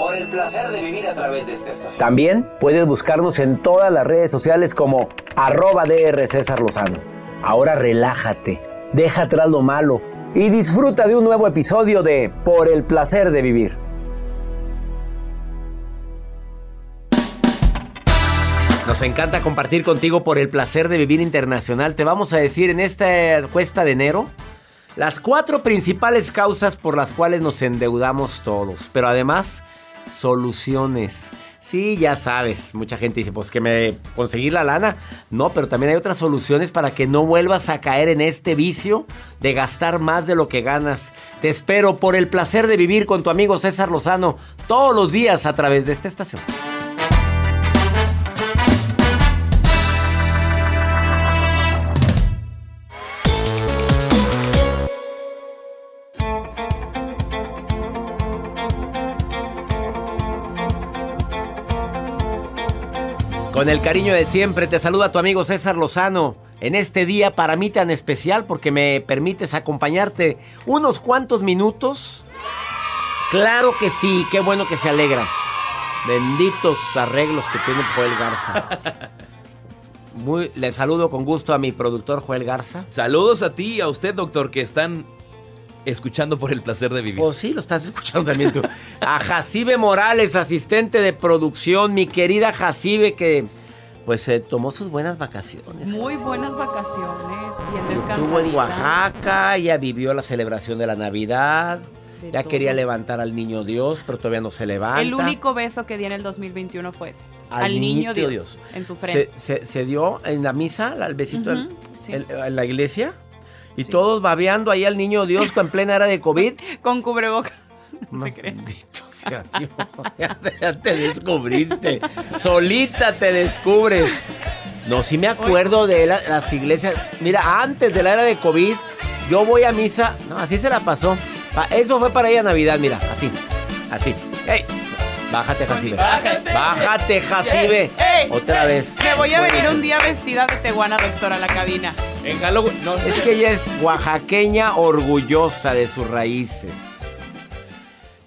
Por el placer de vivir a través de esta estación. También puedes buscarnos en todas las redes sociales como arroba DR César Lozano. Ahora relájate, deja atrás lo malo y disfruta de un nuevo episodio de Por el placer de vivir. Nos encanta compartir contigo por el placer de vivir internacional. Te vamos a decir en esta cuesta de enero las cuatro principales causas por las cuales nos endeudamos todos. Pero además, soluciones. Sí, ya sabes, mucha gente dice, pues que me conseguir la lana. No, pero también hay otras soluciones para que no vuelvas a caer en este vicio de gastar más de lo que ganas. Te espero por el placer de vivir con tu amigo César Lozano todos los días a través de esta estación. Con el cariño de siempre te saluda tu amigo César Lozano en este día para mí tan especial porque me permites acompañarte unos cuantos minutos. Claro que sí, qué bueno que se alegra. Benditos arreglos que tiene Joel Garza. Muy, le saludo con gusto a mi productor Joel Garza. Saludos a ti y a usted, doctor, que están escuchando por el placer de vivir. Pues sí, lo estás escuchando también tú. A Jacibe Morales, asistente de producción, mi querida Jacibe, que pues se tomó sus buenas vacaciones. Muy buenas vacaciones. Bien Estuvo en Oaxaca, ya vivió la celebración de la Navidad. De ya todo. quería levantar al niño Dios, pero todavía no se levanta. El único beso que di en el 2021 fue ese. Al Al, niño Dios, Dios. En su frente. se, se- se dio en la misa, al besito en- sí. en, en la iglesia. Y Sí. todos babeando ahí al niño Dios en plena era de COVID. Con cubrebocas. No se cree. Sea Dios, ya, te- ya te descubriste. Solita te descubres. No, sí me acuerdo de la- las iglesias. Mira, antes de la era de COVID, yo voy a misa. No, así se la pasó. Pa- Eso fue para ella Navidad, mira, así. Así. ¡Ey! Bájate, Jacibe. Bájate. Bájate, Jacibe. Otra vez. Me voy a venir ser. un día vestida de teguana, doctora, a la cabina. En no, Es que ella es oaxaqueña orgullosa de sus raíces.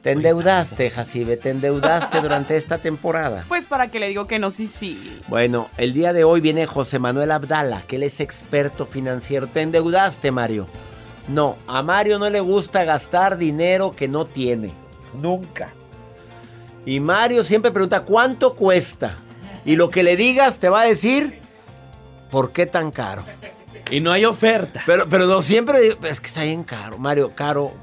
Te endeudaste, Jacibe, te endeudaste durante esta temporada. Pues para que le digo que no, sí, sí. Bueno, el día de hoy viene José Manuel Abdala, que él es experto financiero. ¿Te endeudaste, Mario? No, a Mario no le gusta gastar dinero que no tiene. Nunca. Y Mario siempre pregunta, ¿cuánto cuesta? Y lo que le digas te va a decir, ¿por qué tan caro? y no hay oferta. Pero, pero no siempre digo, es que está bien caro, Mario, caro.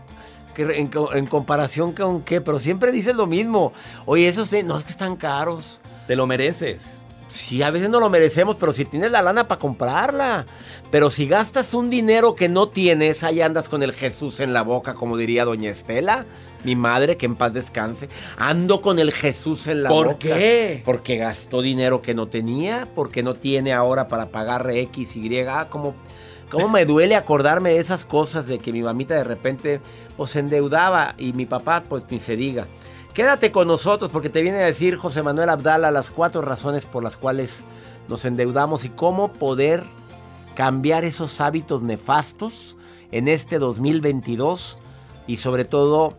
en, en comparación con qué, pero siempre dices lo mismo. Oye, esos no es que están caros. Te lo mereces. Sí, a veces no lo merecemos, pero si tienes la lana para comprarla. Pero si gastas un dinero que no tienes, ahí andas con el Jesús en la boca, como diría doña Estela, mi madre, que en paz descanse. Ando con el Jesús en la ¿Por boca. qué? Porque gastó dinero que no tenía, porque no tiene ahora para pagar X, Y. Ah, como... ¿Cómo me duele acordarme de esas cosas de que mi mamita de repente pues se endeudaba y mi papá pues ni se diga? Quédate con nosotros porque te viene a decir José Manuel Abdala las cuatro razones por las cuales nos endeudamos y cómo poder cambiar esos hábitos nefastos en este 2022 y sobre todo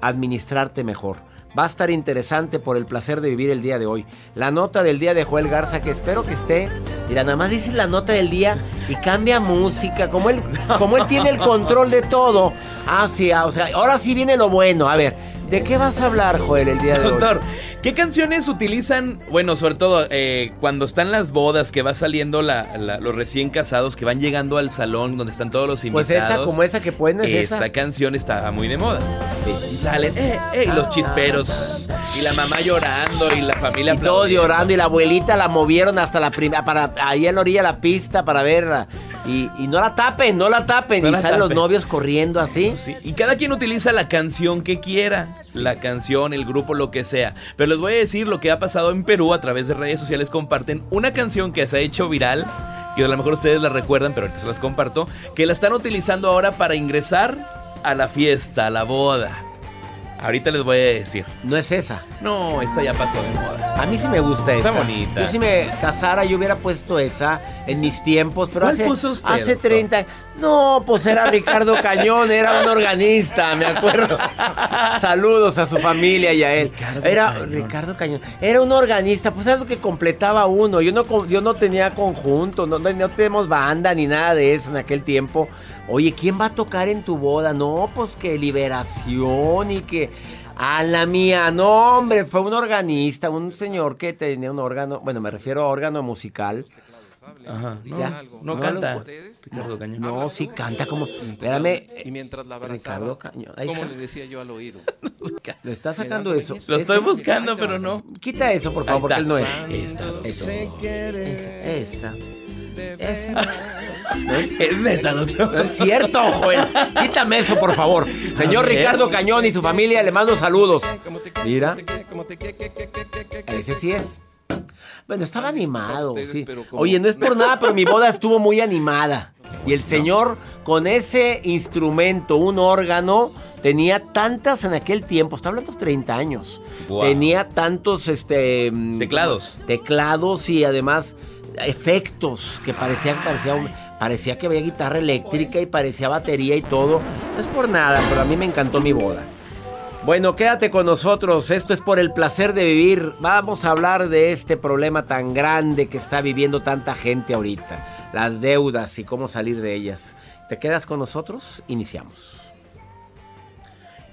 administrarte mejor. Va a estar interesante por el placer de vivir el día de hoy. La nota del día de Joel Garza, que espero que esté. Mira, nada más dices la nota del día y cambia música. Como él, como él tiene el control de todo. Ah, sí, ah, o sea, ahora sí viene lo bueno. A ver, ¿de qué vas a hablar, Joel, el día de hoy? Doctor, ¿qué canciones utilizan? Bueno, sobre todo eh, cuando están las bodas, que va saliendo la- la- los recién casados, que van llegando al salón donde están todos los invitados. Pues esa, como esa que pones, Esta esa. canción está muy de moda. Y salen, eh, eh, y los chisperos, y la mamá llorando, y la familia Y todos llorando y la abuelita la movieron hasta la primera, para ahí en la orilla de la pista para verla. Y, y no la tapen, no la tapen. No y la salen los novios corriendo así. Sí, y cada quien utiliza la canción que quiera. La canción, el grupo, lo que sea. Pero les voy a decir lo que ha pasado en Perú a través de redes sociales. Comparten una canción que se ha hecho viral. Que a lo mejor ustedes la recuerdan, pero ahorita se las comparto. Que la están utilizando ahora para ingresar a la fiesta, a la boda. Ahorita les voy a decir. No es esa. No, esta ya pasó de moda. A mí sí me gusta Está esa. bonita. Yo si me casara, yo hubiera puesto esa en mis tiempos, pero ¿Cuál hace, puso usted, hace doctor? 30 No, pues era Ricardo Cañón, era un organista, me acuerdo. Saludos a su familia y a él. era Cañón. Ricardo Cañón. Era un organista, pues es lo que completaba uno. Yo no, yo no tenía conjunto, no, no, no tenemos banda ni nada de eso en aquel tiempo. Oye, ¿quién va a tocar en tu boda? No, pues que liberación y que... A la mía, no hombre, fue un organista, un señor que tenía un órgano, bueno, me refiero a órgano musical. Ajá. No, Ya. no No, canta. no, Ricardo Cañón. No, sí canta como, espérame, Y mientras la abrazaba, Ricardo Cañón, como está. le decía yo al oído. le está sacando eso. Lo estoy buscando, pero no. Quita eso, por favor, porque él no es. Esa. Esa. No es, Es neta, doctor. no es cierto, Joel. Quítame eso, por favor. Señor. Ricardo Cañón y su familia le mando saludos. Mira. Ese sí es. Bueno, estaba animado, ustedes, sí. como- Oye, no es por nada, pero mi boda estuvo muy animada. Y el señor, con ese instrumento, un órgano, tenía tantas en aquel tiempo, está hablando de 30 años. Wow. Tenía tantos, este... Teclados. Teclados y además efectos que parecía, parecía, un- parecía que había guitarra eléctrica y parecía batería y todo. No es por nada, pero a mí me encantó mi boda. Bueno, quédate con nosotros. Esto es por el placer de vivir. Vamos a hablar de este problema tan grande que está viviendo tanta gente ahorita. Las deudas y cómo salir de ellas. ¿Te quedas con nosotros? Iniciamos.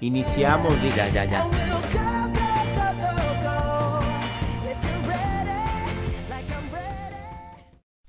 Iniciamos, diga, ya, ya.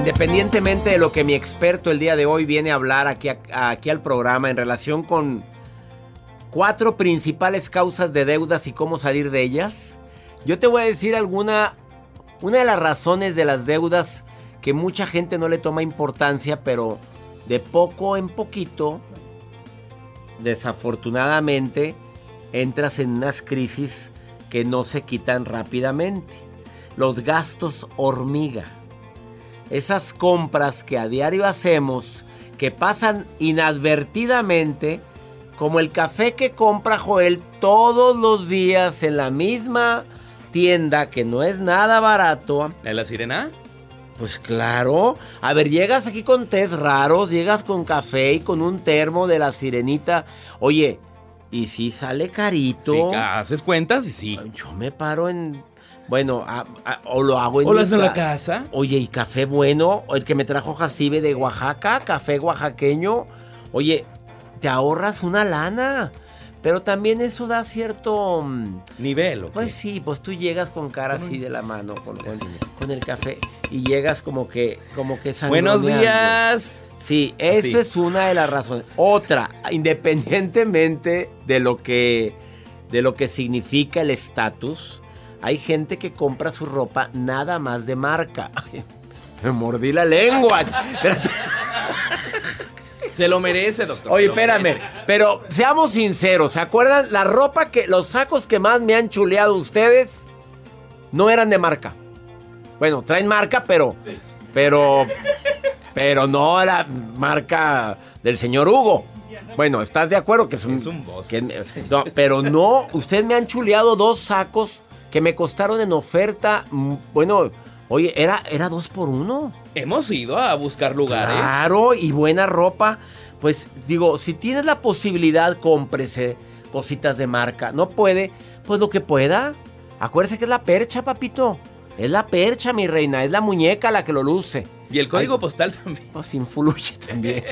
Independientemente de lo que mi experto el día de hoy viene a hablar aquí, aquí al programa en relación con cuatro principales causas de deudas y cómo salir de ellas, yo te voy a decir alguna, una de las razones de las deudas que mucha gente no le toma importancia, pero de poco en poquito, desafortunadamente, entras en unas crisis que no se quitan rápidamente. Los gastos hormiga esas compras que a diario hacemos, que pasan inadvertidamente, como el café que compra Joel todos los días en la misma tienda, que no es nada barato. ¿En la sirena? Pues claro. A ver, llegas aquí con tés raros, llegas con café y con un termo de la sirenita. Oye, y si sale carito. Sí, haces cuentas y sí. Yo me paro en bueno, o lo hago en ¿O lo en la casa? Oye, ¿y café bueno? El que me trajo Jacibe de Oaxaca, café oaxaqueño. Oye, te ahorras una lana. Pero también eso da cierto... Mm, Nivel, ¿o Pues sí, pues tú llegas con cara así de la mano, con, con, el café. Y llegas como que... Como que Buenos días. Sí, esa es una de las razones. Otra, independientemente de lo que... De lo que significa el estatus hay gente que compra su ropa nada más de marca. me mordí la lengua. Se lo merece, doctor. Oye, espérame, pero seamos sinceros, ¿se acuerdan? La ropa que, los sacos que más me han chuleado ustedes no eran de marca. Bueno, traen marca, pero, pero, pero no la marca del señor Hugo. Bueno, ¿estás de acuerdo que es un, pero no, ustedes me han chuleado dos sacos que me costaron en oferta, mm, bueno, oye, era, era dos por uno. Hemos ido a buscar lugares. Claro, y buena ropa. Pues digo, si tienes la posibilidad, cómprese cositas de marca. No puede, pues lo que pueda. Acuérdese que es la percha, papito. Es la percha, mi reina. Es la muñeca la que lo luce. Y el código postal también. Pues influye también.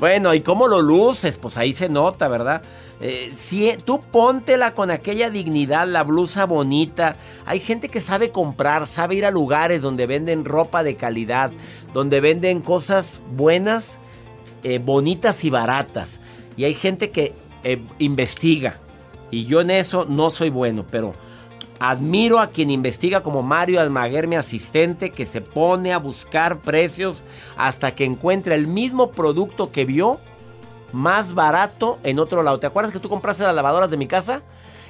bueno, ¿y cómo lo luces? Pues ahí se nota, ¿verdad? Eh, si, tú póntela con aquella dignidad, la blusa bonita. Hay gente que sabe comprar, sabe ir a lugares donde venden ropa de calidad, donde venden cosas buenas, eh, bonitas y baratas. Y hay gente que eh, investiga. Y yo en eso no soy bueno, pero admiro a quien investiga como Mario Almaguer, mi asistente, que se pone a buscar precios hasta que encuentra el mismo producto que vio más barato en otro lado. ¿Te acuerdas que tú compraste las lavadoras de mi casa?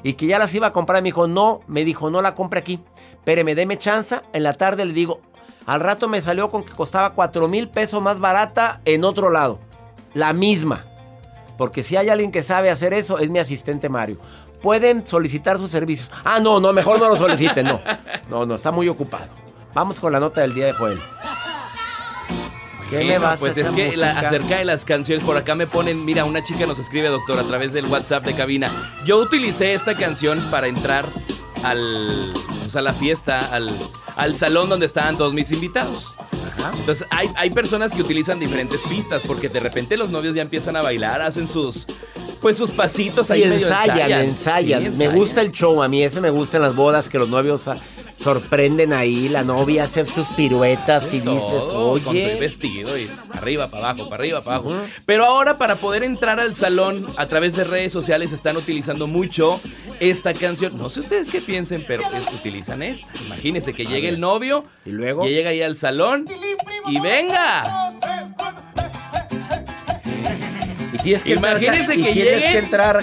Y que ya las iba a comprar. Me dijo, no, me dijo, no la compre aquí. Espéreme, deme chance. En la tarde le digo, al rato me salió con que costaba 4 mil pesos más barata en otro lado. La misma. Porque si hay alguien que sabe hacer eso, es mi asistente Mario. Pueden solicitar sus servicios. Ah, no, no, mejor no lo soliciten, no. No, no, está muy ocupado. Vamos con la nota del día de Joel. ¿Qué me vas pues es que acerca de las canciones, por acá me ponen, mira, una chica nos escribe, doctor, a través del WhatsApp de cabina. Yo utilicé esta canción para entrar al, pues, a la fiesta, al, al salón donde estaban todos mis invitados. Entonces hay, hay personas que utilizan diferentes pistas porque de repente los novios ya empiezan a bailar, hacen sus pues sus pasitos ahí ensayan, ensayan. Me gusta el show, a mí ese me gusta en las bodas que los novios sorprenden ahí, la novia hace sus piruetas y dices, oye. Con el vestido y arriba, para abajo, para arriba, para abajo. Pero ahora para poder entrar al salón a través de redes sociales están utilizando mucho esta canción. No sé ustedes qué piensen, pero utilizan esta. Imagínense que llegue el novio y luego llega ahí al salón y venga. Y tienes que Imagínense que llegue entrar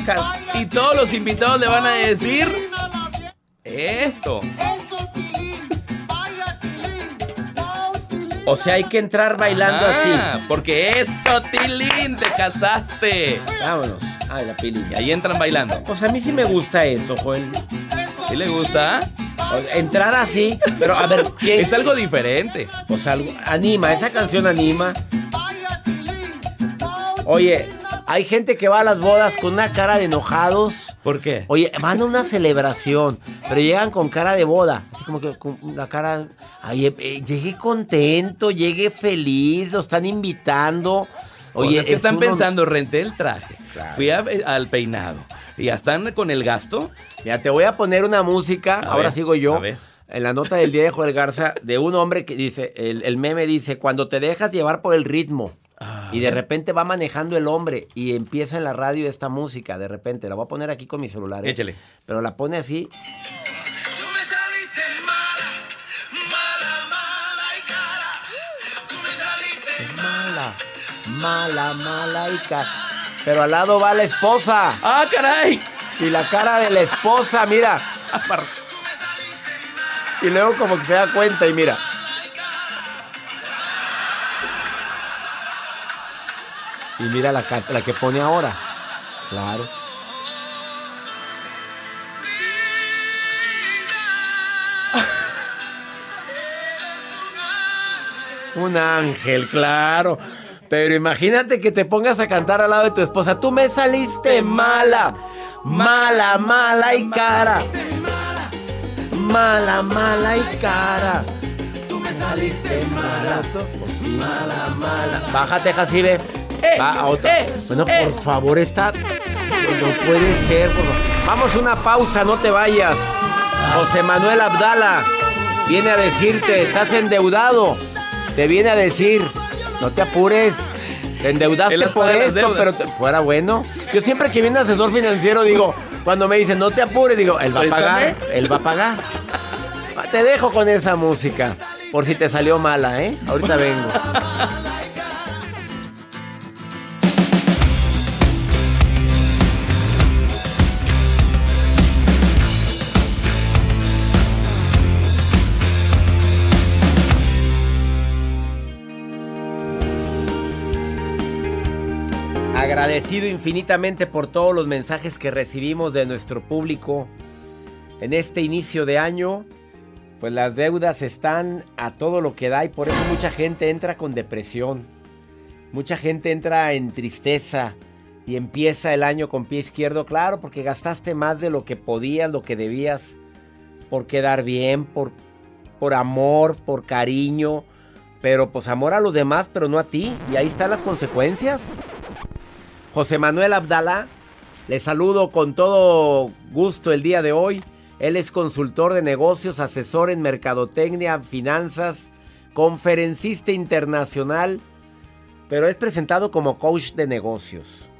y todos los invitados le van a decir esto. O sea, hay que entrar bailando así. Porque esto, Tilín, te casaste. Vámonos. Ay, la pili. Y ahí entran bailando. Pues a mí sí me gusta eso, Joel. ¿Sí le gusta? entrar así, pero a ver, ¿qué? Es algo diferente. Pues algo, anima, esa canción anima. Oye, hay gente que va a las bodas con una cara de enojados. ¿Por qué? Oye, van a una celebración. pero llegan con cara de boda, así como que con la cara, ay, eh, eh, llegué contento, llegué feliz, lo están invitando. Oye, es que es están uno- pensando, renté el traje, Claro. fui a- al peinado, y ya están con el gasto. Mira, te voy a poner una música, A ahora ver, sigo yo. a ver. En la nota del día de Joel Garza, de un hombre que dice, el, el meme dice, cuando te dejas llevar por el ritmo Ah, y de repente va manejando el hombre y empieza en la radio esta música, de repente, la voy a poner aquí con mi celular. ¿eh? Échale. Pero la pone así. Tú me saliste mala, mala, mala y cara. Tú me saliste Mala, mala, mala y ca... Pero al lado va la esposa. ¡Ah, caray! Y la cara de la esposa, mira. Y luego como que se da cuenta y mira. Y mira la, la que pone ahora. Claro. Un ángel, claro. Pero imagínate que te pongas a cantar al lado de tu esposa. Tú me saliste mala. Mala, mala y cara. Mala, mala y cara. Tú me saliste mala. Mala, mala. Bájate, Jacibe. Va a otra. eh, bueno, eh. por favor, está. No puede ser. por favor. Vamos a una pausa, no te vayas. José Manuel Abdala viene a decirte, estás endeudado. Te viene a decir, no te apures. Te endeudaste por esto, pero te- fuera bueno. Yo siempre que viene asesor financiero digo, cuando me dicen, no te apures, digo, él va a pagar. Él va a pagar. Te dejo con esa música. Por si te salió mala, ¿eh? Ahorita vengo. Agradecido infinitamente por todos los mensajes que recibimos de nuestro público en este inicio de año. Pues las deudas están a todo lo que da y por eso mucha gente entra con depresión. Mucha gente entra en tristeza y empieza el año con pie izquierdo, claro, porque gastaste más de lo que podías, lo que debías, por quedar bien, por, por amor, por cariño, pero pues amor a los demás, pero no a ti. Y ahí están las consecuencias. José Manuel Abdala, le saludo con todo gusto el día de hoy. Él es consultor de negocios, asesor en mercadotecnia, finanzas, conferencista internacional, pero es presentado como coach de negocios.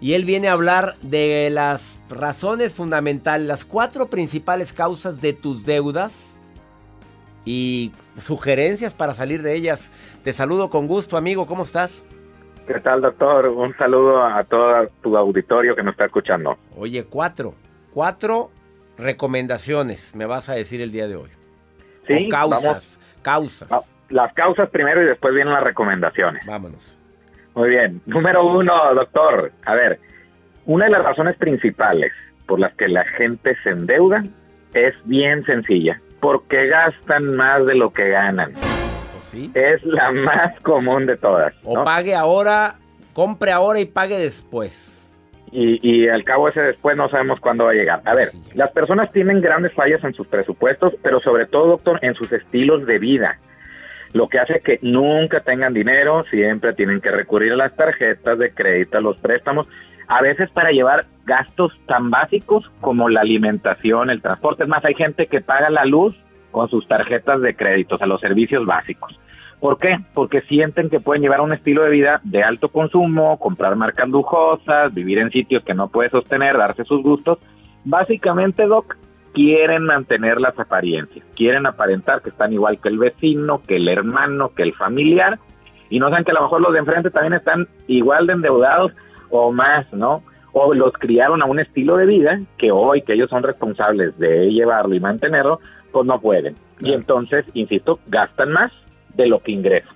Y él viene a hablar de las razones fundamentales, las cuatro principales causas de tus deudas y sugerencias para salir de ellas. Te saludo con gusto, amigo, ¿cómo estás? ¿Qué tal, doctor? Un saludo a todo tu auditorio que nos está escuchando. Oye, cuatro. Cuatro recomendaciones me vas a decir el día de hoy. Sí, o causas. vamos. Causas. Las causas primero y después vienen las recomendaciones. Vámonos. Muy bien. Número uno, doctor. A ver, una de las razones principales por las que la gente se endeuda es bien sencilla. Porque gastan más de lo que ganan. Es la más común de todas. O pague ahora, compre ahora y pague después. y, y al cabo ese después no sabemos cuándo va a llegar. A ver, Sí, las personas tienen grandes fallas en sus presupuestos, pero sobre todo, doctor, en sus estilos de vida. Lo que hace que nunca tengan dinero, siempre tienen que recurrir a las tarjetas de crédito, a los préstamos, a veces para llevar gastos tan básicos como la alimentación, el transporte. Es más, hay gente que paga la luz con sus tarjetas de crédito, o sea, los servicios básicos. ¿Por qué? Porque sienten que pueden llevar un estilo de vida de alto consumo, comprar marcas lujosas, vivir en sitios que no puede sostener, darse sus gustos. Básicamente, Doc, quieren mantener las apariencias, quieren aparentar que están igual que el vecino, que el hermano, que el familiar, y no saben que a lo mejor los de enfrente también están igual de endeudados o más, ¿no? O los criaron a un estilo de vida que hoy, que ellos son responsables de llevarlo y mantenerlo, pues no pueden. Y entonces, insisto, gastan más de lo que ingresan.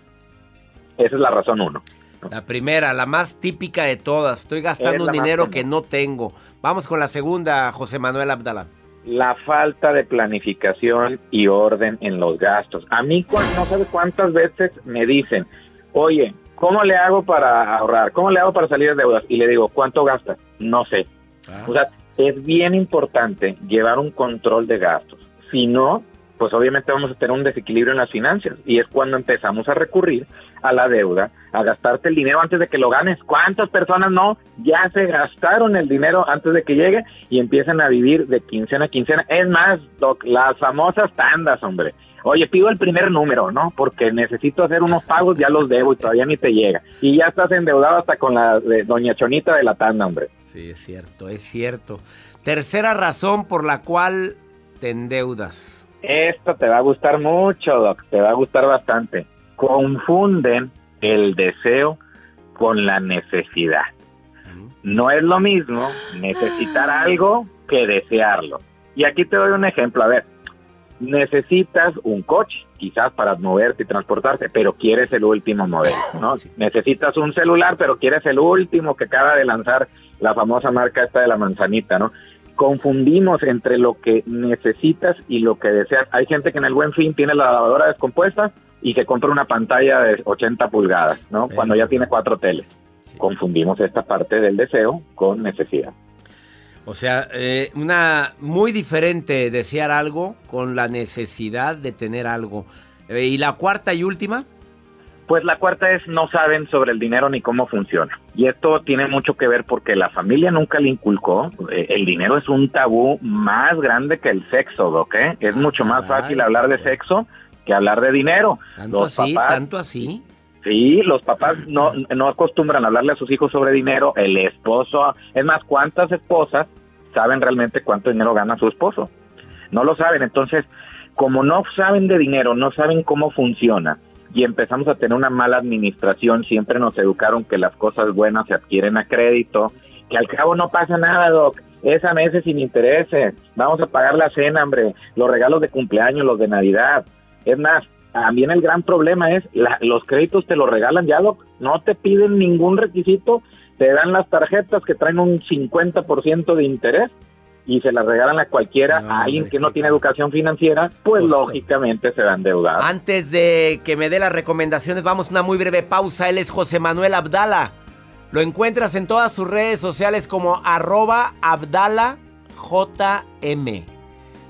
Esa es la razón uno. La primera, la más típica de todas. Estoy Es gastando un la más dinero que no tengo. Vamos con la segunda, José Manuel Abdala. La falta de planificación y orden en los gastos. A mí no sabe cuántas veces me dicen, oye, ¿cómo le hago para ahorrar? ¿Cómo le hago para salir de deudas? Y le digo, ¿cuánto gastas? No sé. O sea, es bien importante llevar un control de gastos. Si no, pues obviamente vamos a tener un desequilibrio en las finanzas y es cuando empezamos a recurrir a la deuda, a gastarte el dinero antes de que lo ganes. ¿Cuántas personas no ya se gastaron el dinero antes de que llegue y empiezan a vivir de quincena a quincena? Es más, doc, las famosas tandas, hombre. Oye, pido el primer número, ¿no? Porque necesito hacer unos pagos, ya los debo y todavía ni te llega. Y ya estás endeudado hasta con la de Doña Chonita de la tanda, hombre. Sí, es cierto, es cierto. Tercera razón por la cual te endeudas. Esto te va a gustar mucho, Doc, te va a gustar bastante. Confunden el deseo con la necesidad. No es lo mismo necesitar algo que desearlo. Y aquí te doy un ejemplo. A ver, necesitas un coche, quizás para moverte y transportarte, pero quieres el último modelo, ¿no? Necesitas un celular, pero quieres el último que acaba de lanzar la famosa marca esta de la manzanita, ¿no? Confundimos entre lo que necesitas y lo que deseas. Hay gente que en el buen fin tiene la lavadora descompuesta y se compra una pantalla de 80 pulgadas, ¿no? Cuando ya tiene cuatro teles. Confundimos esta parte del deseo con necesidad. O sea, eh, una muy diferente desear algo con la necesidad de tener algo. Eh, ¿Y la cuarta y última? Pues la cuarta es no saben sobre el dinero ni cómo funciona. Y esto tiene mucho que ver porque la familia nunca le inculcó. eh, el dinero es un tabú más grande que el sexo, ¿ok? Es mucho más fácil hablar de sexo que hablar de dinero. ¿Tanto Los así? papás- ¿Tanto así? Sí, los papás no, no acostumbran a hablarle a sus hijos sobre dinero. El esposo, es más, ¿cuántas esposas saben realmente cuánto dinero gana su esposo? No lo saben. Entonces, como no saben de dinero, no saben cómo funciona y empezamos a tener una mala administración, siempre nos educaron que las cosas buenas se adquieren a crédito, que al cabo no pasa nada, doc. Esa meses sin intereses. Vamos a pagar la cena, hombre. Los regalos de cumpleaños, los de Navidad. Es más, también el gran problema es la- los créditos te los regalan ya, doc. No te piden ningún requisito. Te dan las tarjetas que traen un 50% de interés y se las regalan a cualquiera, a alguien que no tiene educación financiera, pues lógicamente se va a endeudar. Antes de que me dé las recomendaciones, vamos a una muy breve pausa. Él es José Manuel Abdala. Lo encuentras en todas sus redes sociales como arroba Abdala JM.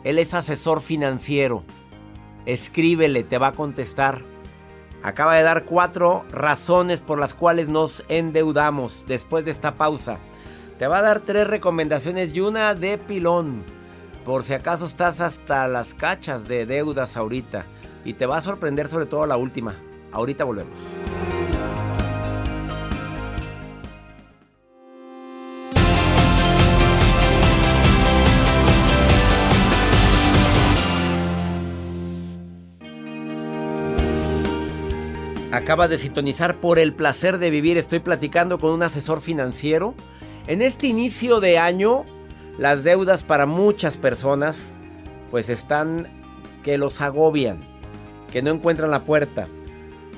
Él es asesor financiero. Escríbele, te va a contestar. Acaba de dar cuatro razones por las cuales nos endeudamos después de esta pausa. Te va a dar tres recomendaciones y una de pilón. Por si acaso estás hasta las cachas de deudas ahorita. Y te va a sorprender sobre todo la última. Ahorita volvemos. Acaba de sintonizar por el placer de vivir. Estoy platicando con un asesor financiero. En este inicio de año, las deudas para muchas personas pues están que los agobian, que no encuentran la puerta.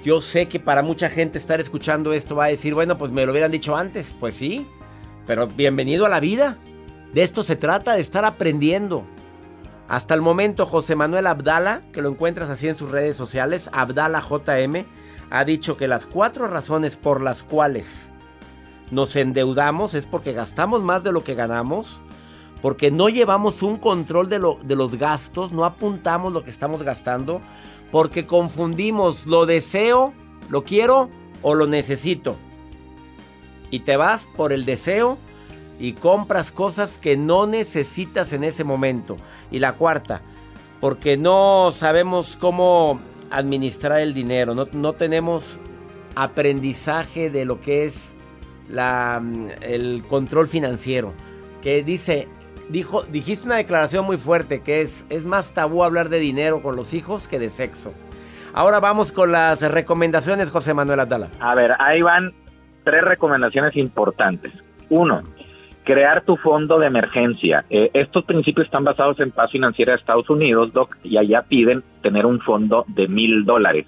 Yo sé que para mucha gente estar escuchando esto va a decir, bueno, pues me lo hubieran dicho antes. Pues sí, pero bienvenido a la vida. De esto se trata, de estar aprendiendo. Hasta el momento, José Manuel Abdala, que lo encuentras así en sus redes sociales, Abdala JM, ha dicho que las cuatro razones por las cuales nos endeudamos es porque gastamos más de lo que ganamos, porque no llevamos un control de, lo- de los gastos, no apuntamos lo que estamos gastando, porque confundimos lo deseo, lo quiero o lo necesito. Y te vas por el deseo y compras cosas que no necesitas en ese momento. Y la cuarta, porque no sabemos cómo administrar el dinero, no, no tenemos aprendizaje de lo que es la, mm, el control financiero. Que dice, dijo, dijiste una declaración muy fuerte que es, es más tabú hablar de dinero con los hijos que de sexo. Ahora vamos con las recomendaciones, José Manuel Abdala. A ver, ahí van tres recomendaciones importantes. Uno, crear tu fondo de emergencia. Eh, estos principios están basados en paz financiera de Estados Unidos, Doc, y allá piden tener un fondo de mil dólares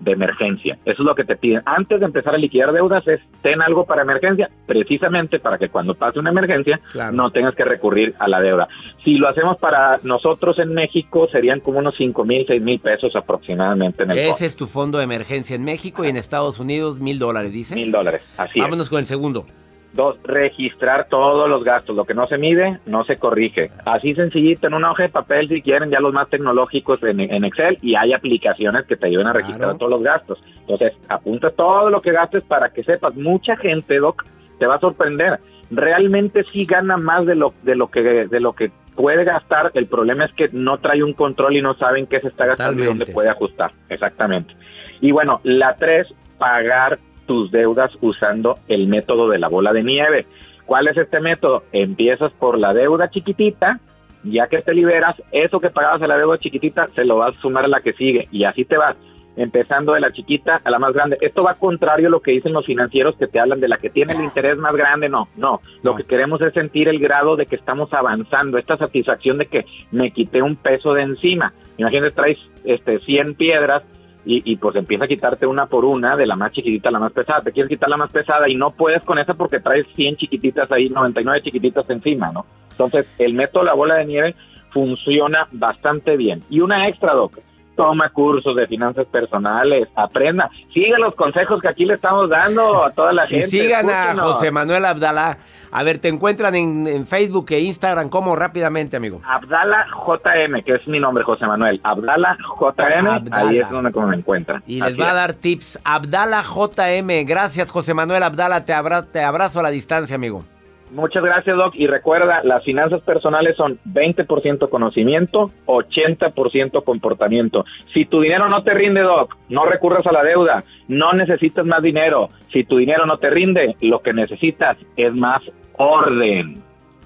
de emergencia. Eso es lo que te piden. Antes de empezar a liquidar deudas es ten algo para emergencia, precisamente para que cuando pase una emergencia no tengas que recurrir a la deuda. Si lo hacemos para nosotros en México serían como unos cinco mil, seis mil pesos aproximadamente en el fondo. Ese es tu fondo de emergencia en México y en Estados Unidos, mil dólares, dices. Mil dólares, así es. Vámonos con el segundo. Dos, registrar todos los gastos. Lo que no se mide, no se corrige. Así sencillito, en una hoja de papel, si quieren, ya los más tecnológicos en, en Excel, y hay aplicaciones que te ayudan a registrar Claro. todos los gastos. Entonces, apunta todo lo que gastes para que sepas. Mucha gente, Doc, te va a sorprender. Realmente sí gana más de lo, de lo que de lo que puede gastar. El problema es que no trae un control y no saben qué se está gastando y dónde puede ajustar. Exactamente. Y bueno, la tres, pagar tus deudas usando el método de la bola de nieve. ¿Cuál es este método? Empiezas por la deuda chiquitita, ya que te liberas, eso que pagabas a la deuda chiquitita se lo vas a sumar a la que sigue y así te vas empezando de la chiquita a la más grande. Esto va contrario a lo que dicen los financieros que te hablan de la que tiene el interés más grande. No, no. Lo que queremos es sentir el grado de que estamos avanzando, esta satisfacción de que me quité un peso de encima. Imagínate, traes este 100 piedras y, y pues empieza a quitarte una por una, de la más chiquitita a la más pesada. Te quieres quitar la más pesada y no puedes con esa porque traes 100 chiquititas ahí, 99 chiquititas encima, ¿no? Entonces, el método de la bola de nieve funciona bastante bien. Y una extra, Doc, toma cursos de finanzas personales, aprenda, siga los consejos que aquí le estamos dando a toda la Y gente. sigan a. José Manuel Abdalá. A ver, te encuentran en, en Facebook e Instagram. ¿Cómo? Rápidamente, amigo. Abdala JM, que es mi nombre, José Manuel. Abdala JM, Abdala. ahí es donde me encuentran. Y les va a dar tips. Abdala JM. Gracias, José Manuel Abdala. Te, abra- te abrazo a la distancia, amigo. Muchas gracias, Doc. Y recuerda, las finanzas personales son 20% conocimiento, 80% comportamiento. Si tu dinero no te rinde, Doc, no recurras a la deuda, no necesitas más dinero. Si tu dinero no te rinde, lo que necesitas es más orden.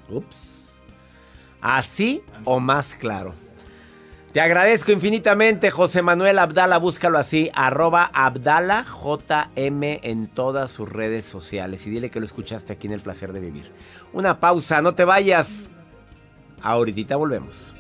Ups. Así o más claro. Te agradezco infinitamente, José Manuel Abdala. Búscalo así, arroba Abdala JM en todas sus redes sociales. Y dile que lo escuchaste aquí en El Placer de Vivir. Una pausa, no te vayas. Ahorita volvemos.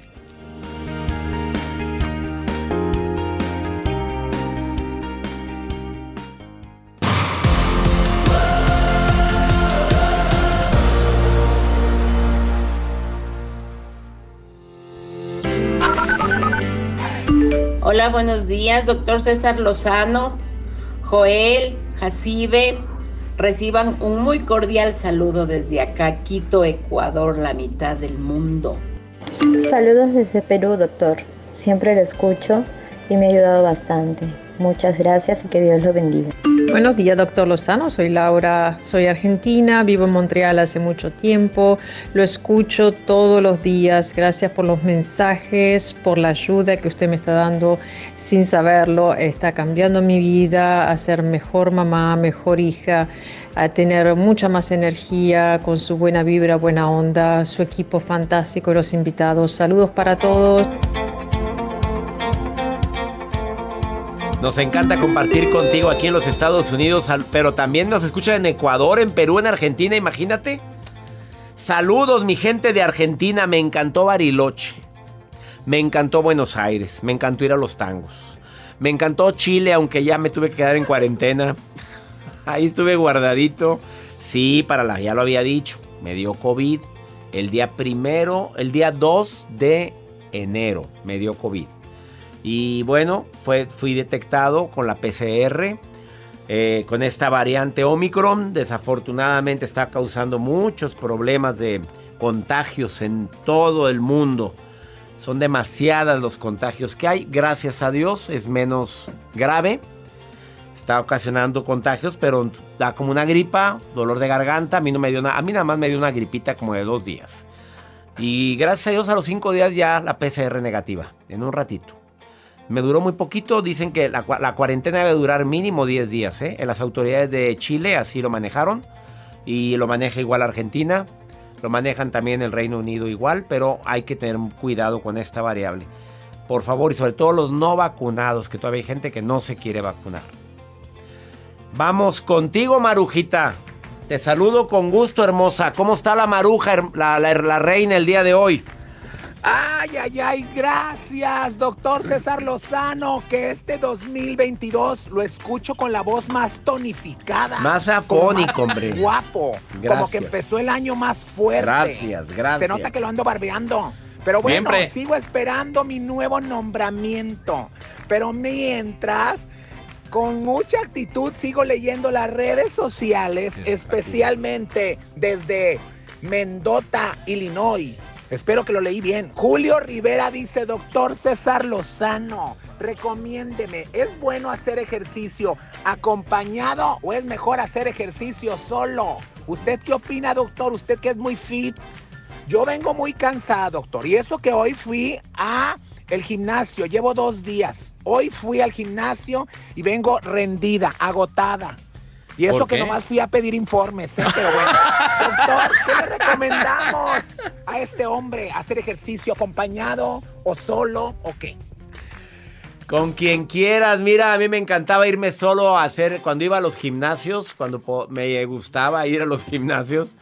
Buenos días, doctor César Lozano, Joel, Jacibe. Reciban un muy cordial saludo desde acá, Quito, Ecuador, la mitad del mundo. Saludos desde Perú, doctor. Siempre lo escucho y me ha ayudado bastante. Muchas gracias y que Dios lo bendiga. Buenos días, doctor Lozano. Soy Laura, soy argentina, vivo en Montreal hace mucho tiempo. Lo escucho todos los días. Gracias por los mensajes, por la ayuda que usted me está dando sin saberlo. Está cambiando mi vida a ser mejor mamá, mejor hija, a tener mucha más energía con su buena vibra, buena onda, su equipo fantástico y los invitados. Saludos para todos. Nos encanta compartir contigo aquí en los Estados Unidos, pero también nos escuchan en Ecuador, en Perú, en Argentina, imagínate. Saludos, mi gente de Argentina, me encantó Bariloche. Me encantó Buenos Aires, me encantó ir a los tangos. Me encantó Chile, aunque ya me tuve que quedar en cuarentena. Ahí estuve guardadito. Sí, para la, ya lo había dicho, me dio COVID. El día primero, el día 2 de enero me dio COVID. Y bueno, fue, fui detectado con la PCR, eh, con esta variante Omicron. Desafortunadamente está causando muchos problemas de contagios en todo el mundo. Son demasiadas los contagios que hay. Gracias a Dios es menos grave. Está ocasionando contagios, pero da como una gripa, dolor de garganta. A mí no me dio nada. A mí nada más me dio una gripita como de dos días. Y gracias a Dios a los cinco días ya la PCR negativa, en un ratito. Me duró muy poquito, dicen que la, cua- la cuarentena debe durar mínimo 10 días. ¿eh? En las autoridades de Chile así lo manejaron y lo maneja igual Argentina, lo manejan también el Reino Unido igual, pero hay que tener cuidado con esta variable. Por favor, y sobre todo los no vacunados, que todavía hay gente que no se quiere vacunar. Vamos contigo, Marujita. Te saludo con gusto, hermosa. ¿Cómo está la maruja, la reina, el día de hoy? Ay, ay, ay, gracias, doctor César Lozano, que este 2022 lo escucho con la voz más tonificada. Más como afónico, más hombre. Guapo. Como Gracias. que empezó el año más fuerte. Gracias, gracias. Se nota que lo ando barbeando. Pero bueno, Siempre. sigo esperando mi nuevo nombramiento. Pero mientras, con mucha actitud sigo leyendo las redes sociales, especialmente desde Mendota, Illinois. Espero que lo leí bien. Julio Rivera dice, doctor César Lozano, recomiéndeme, ¿es bueno hacer ejercicio acompañado o es mejor hacer ejercicio solo? ¿Usted qué opina, doctor? Usted que es muy fit. Yo vengo muy cansado, doctor, y eso que hoy fui a el gimnasio, llevo dos días. Hoy fui al gimnasio y vengo rendida, agotada. Y eso ¿Por que nomás fui a pedir informes, ¿eh? pero bueno. Doctor, ¿qué le recomendamos a este hombre? ¿Hacer ejercicio acompañado o solo o qué? Con quien quieras, mira, a mí me encantaba irme solo a hacer, cuando iba a los gimnasios, cuando me gustaba ir a los gimnasios,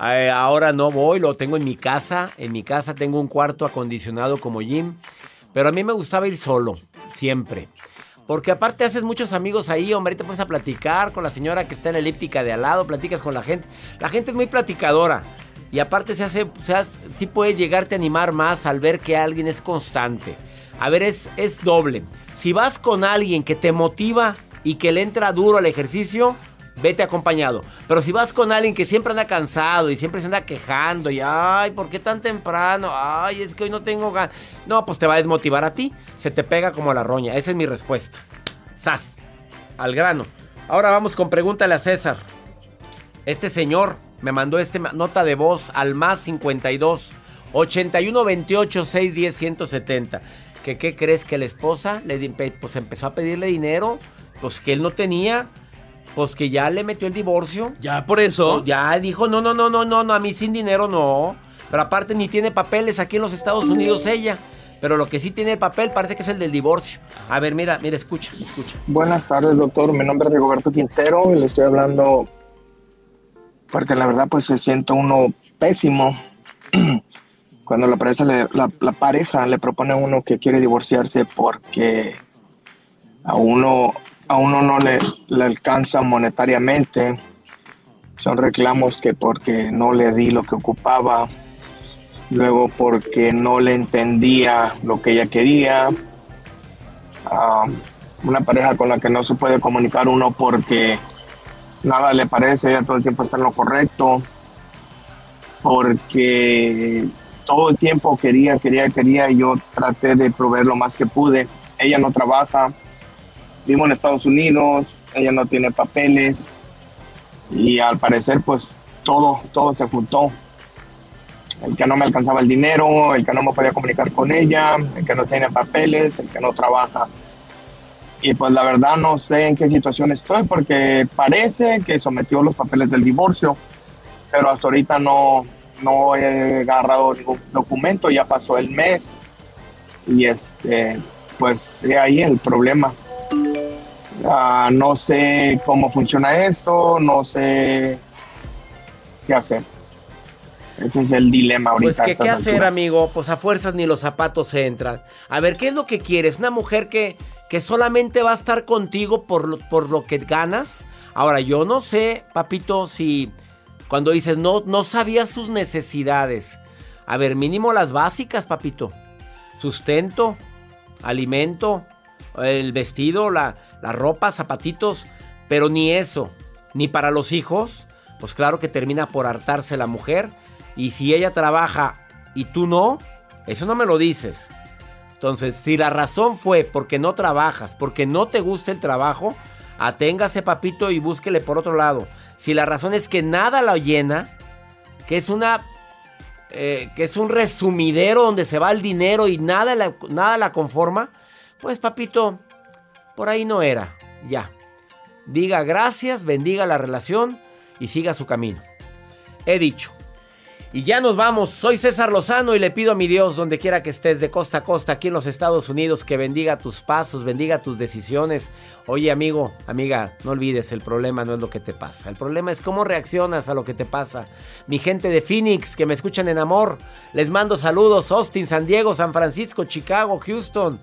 eh, ahora no voy, lo tengo en mi casa, en mi casa tengo un cuarto acondicionado como gym, pero a mí me gustaba ir solo, siempre. Porque aparte haces muchos amigos ahí, hombre, te puedes a platicar con la señora que está en elíptica de al lado, platicas con la gente. La gente es muy platicadora. Y aparte se hace, se hace- sí puede llegarte a animar más al ver que alguien es constante. A ver, es, es doble. Si vas con alguien que te motiva y que le entra duro al ejercicio, vete acompañado. Pero si vas con alguien que siempre anda cansado y siempre se anda quejando y, ay, ¿por qué tan temprano? Ay, es que hoy no tengo ganas. No, pues te va a desmotivar a ti. Se te pega como la roña. Esa es mi respuesta. Sas. Al grano. Ahora vamos con pregúntale a César. Este señor me mandó esta nota de voz al más 52 81 28 610 170. ¿Que qué crees que la esposa le pues empezó a pedirle dinero? Pues que él no tenía. Pues que ya le metió el divorcio. Ya por eso. No, ya dijo, no, no, no, no, no, no, a mí sin dinero no. Pero aparte ni tiene papeles aquí en los Estados Unidos ella. Pero lo que sí tiene papel parece que es el del divorcio. A ver, mira, mira, escucha, escucha. Buenas tardes, doctor. Mi nombre es Rigoberto Quintero y le estoy hablando porque la verdad pues se siente uno pésimo cuando la pareja, le, la, la pareja le propone a uno que quiere divorciarse porque a uno, a uno no le, le alcanza monetariamente. Son reclamos que porque no le di lo que ocupaba, luego porque no le entendía lo que ella quería. Ah, una pareja con la que no se puede comunicar uno porque nada le parece, ella todo el tiempo está en lo correcto, porque todo el tiempo quería, quería, quería, y yo traté de proveer lo más que pude. Ella no trabaja, vivo en Estados Unidos, ella no tiene papeles, y al parecer pues todo, todo se juntó. El que no me alcanzaba el dinero, el que no me podía comunicar con ella, el que no tiene papeles, el que no trabaja. Y pues la verdad no sé en qué situación estoy porque parece que sometió los papeles del divorcio, pero hasta ahorita no, no he agarrado ningún documento, ya pasó el mes y este, pues ahí el problema. Ah, no sé cómo funciona esto, no sé qué hacer. Ese es el dilema ahorita. Pues que qué hacer, alturas. amigo, pues a fuerzas ni los zapatos se entran. A ver, ¿qué es lo que quieres? ¿Una mujer que, que solamente va a estar contigo por lo, por lo que ganas? Ahora, yo no sé, papito, si cuando dices no, no sabía sus necesidades. A ver, mínimo las básicas, papito. Sustento, alimento, el vestido, la, la ropa, zapatitos, pero ni eso, ni para los hijos, pues claro que termina por hartarse la mujer. Y si ella trabaja y tú no, eso no me lo dices. Entonces, si la razón fue porque no trabajas, porque no te gusta el trabajo, aténgase papito y búsquele por otro lado. Si la razón es que nada la llena, que es una eh, que es un resumidero donde se va el dinero y nada la, nada la conforma, pues papito, por ahí no era. Ya. Diga gracias, bendiga la relación y siga su camino. He dicho. Y ya nos vamos. Soy César Lozano y le pido a mi Dios, donde quiera que estés, de costa a costa, aquí en los Estados Unidos, que bendiga tus pasos, bendiga tus decisiones. Oye, amigo, amiga, no olvides, el problema no es lo que te pasa. El problema es cómo reaccionas a lo que te pasa. Mi gente de Phoenix, que me escuchan en amor, les mando saludos. Austin, San Diego, San Francisco, Chicago, Houston,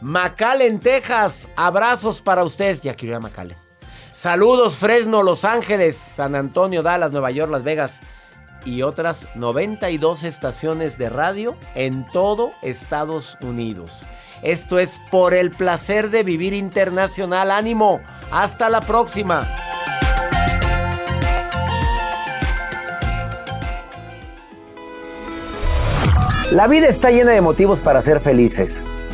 McAllen, Texas. Abrazos para ustedes. Ya quiero ir a McAllen. Saludos, Fresno, Los Ángeles, San Antonio, Dallas, Nueva York, Las Vegas y otras 92 estaciones de radio en todo Estados Unidos. Esto es por el placer de vivir internacional. Ánimo. Hasta la próxima. La vida está llena de motivos para ser felices.